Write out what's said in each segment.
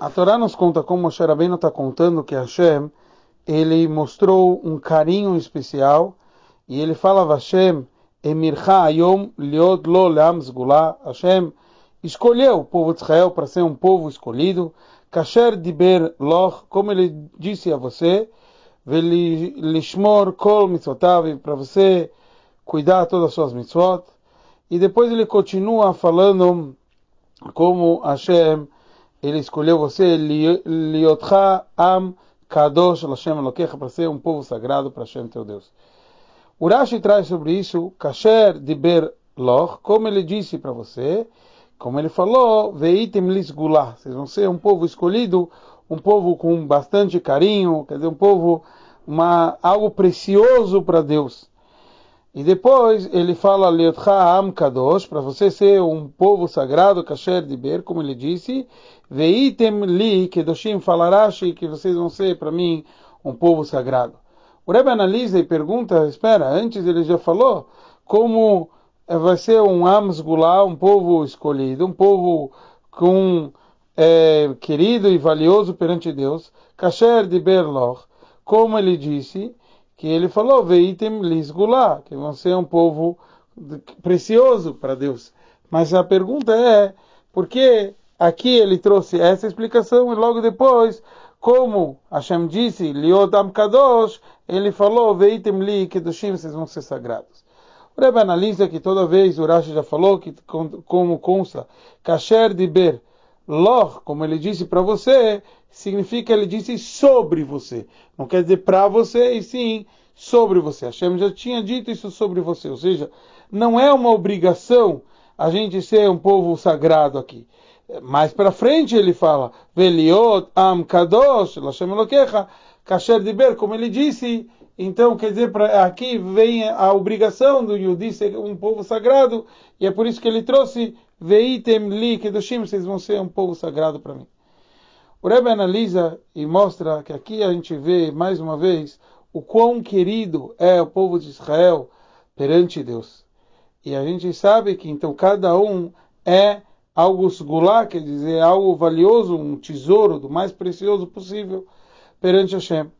A Torá nos conta como Moshe Rabbeinu está contando que Hashem, ele mostrou um carinho especial e ele fala Hashem, Emircha Ayom Liot Lo Leam Zgulá, Hashem escolheu o povo de Israel para ser um povo escolhido, Kasher Diber Loch, como ele disse a você, Lishmor Kol Mitzvotav, para você cuidar todas as suas mitzvot. E depois ele continua falando como Hashem ele escolheu você, Liotcha Am Kadosh Lashem Elokecha, para ser um povo sagrado para Hashem teu Deus. Urashi traz sobre isso, Kasher Diber Loch, como ele disse para você, como ele falou, Veitem Lisgulah, vocês vão ser um povo escolhido, um povo com bastante carinho, quer dizer, um povo, uma, algo precioso para Deus. E depois ele fala Leotcha Am Kadosh, para você ser um povo sagrado, Kasher Diber, como ele disse, Veitem Li Kedoshim, falarashi, que vocês vão ser para mim um povo sagrado. O Rebbe analisa e pergunta, espera, antes ele já falou como vai ser um Amsgulá, um povo escolhido, um povo com é, querido e valioso perante Deus, Kasher Diber Loch, como ele disse, que ele falou, Veitem Lisgulá, que vão ser um povo precioso para Deus. Mas a pergunta é, por que aqui ele trouxe essa explicação e logo depois, como Hashem disse, Liodam Kadosh, ele falou, Veitem Li Kedoshim, vocês vão ser sagrados. O Rebbe analisa que toda vez, o Rashi já falou, que como consta, Kasher Diber, Loch, como ele disse para você, significa ele disse sobre você. Não quer dizer para você, e sim sobre você. Hashem já tinha dito isso sobre você. Ou seja, não é uma obrigação a gente ser um povo sagrado aqui. Mais para frente ele fala, Veliot am kadosh, Lashem Elokecha, kasher diber, como ele disse. Então, quer dizer, aqui vem a obrigação do Yudi ser um povo sagrado, e é por isso que ele trouxe Veitem li kedoshim, vocês vão ser um povo sagrado para mim. O Rebbe analisa e mostra que aqui a gente vê, mais uma vez, o quão querido é o povo de Israel perante Deus. E a gente sabe que então cada um é algo sgulá, quer dizer, algo valioso, um tesouro do mais precioso possível perante Hashem.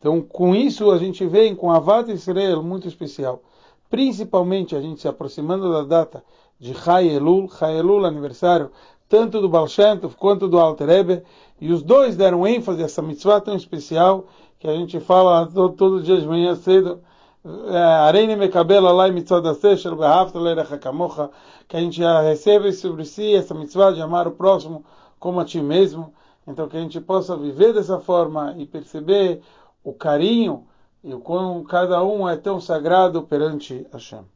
Então, com isso, a gente vem com a Vata Israel muito especial. Principalmente a gente se aproximando da data de Chai Elul, Chai Elul, aniversário tanto do Baal Shem Tov quanto do Alter Rebbe, e os dois deram ênfase a essa mitzvah tão especial que a gente fala todo, todo dia de manhã cedo, é, Areine Mekabel Alai Mitzvah da Lerecha Kamocha, que a gente recebe sobre si essa mitzvah de amar o próximo como a ti mesmo, então que a gente possa viver dessa forma e perceber o carinho e o quão cada um é tão sagrado perante Hashem.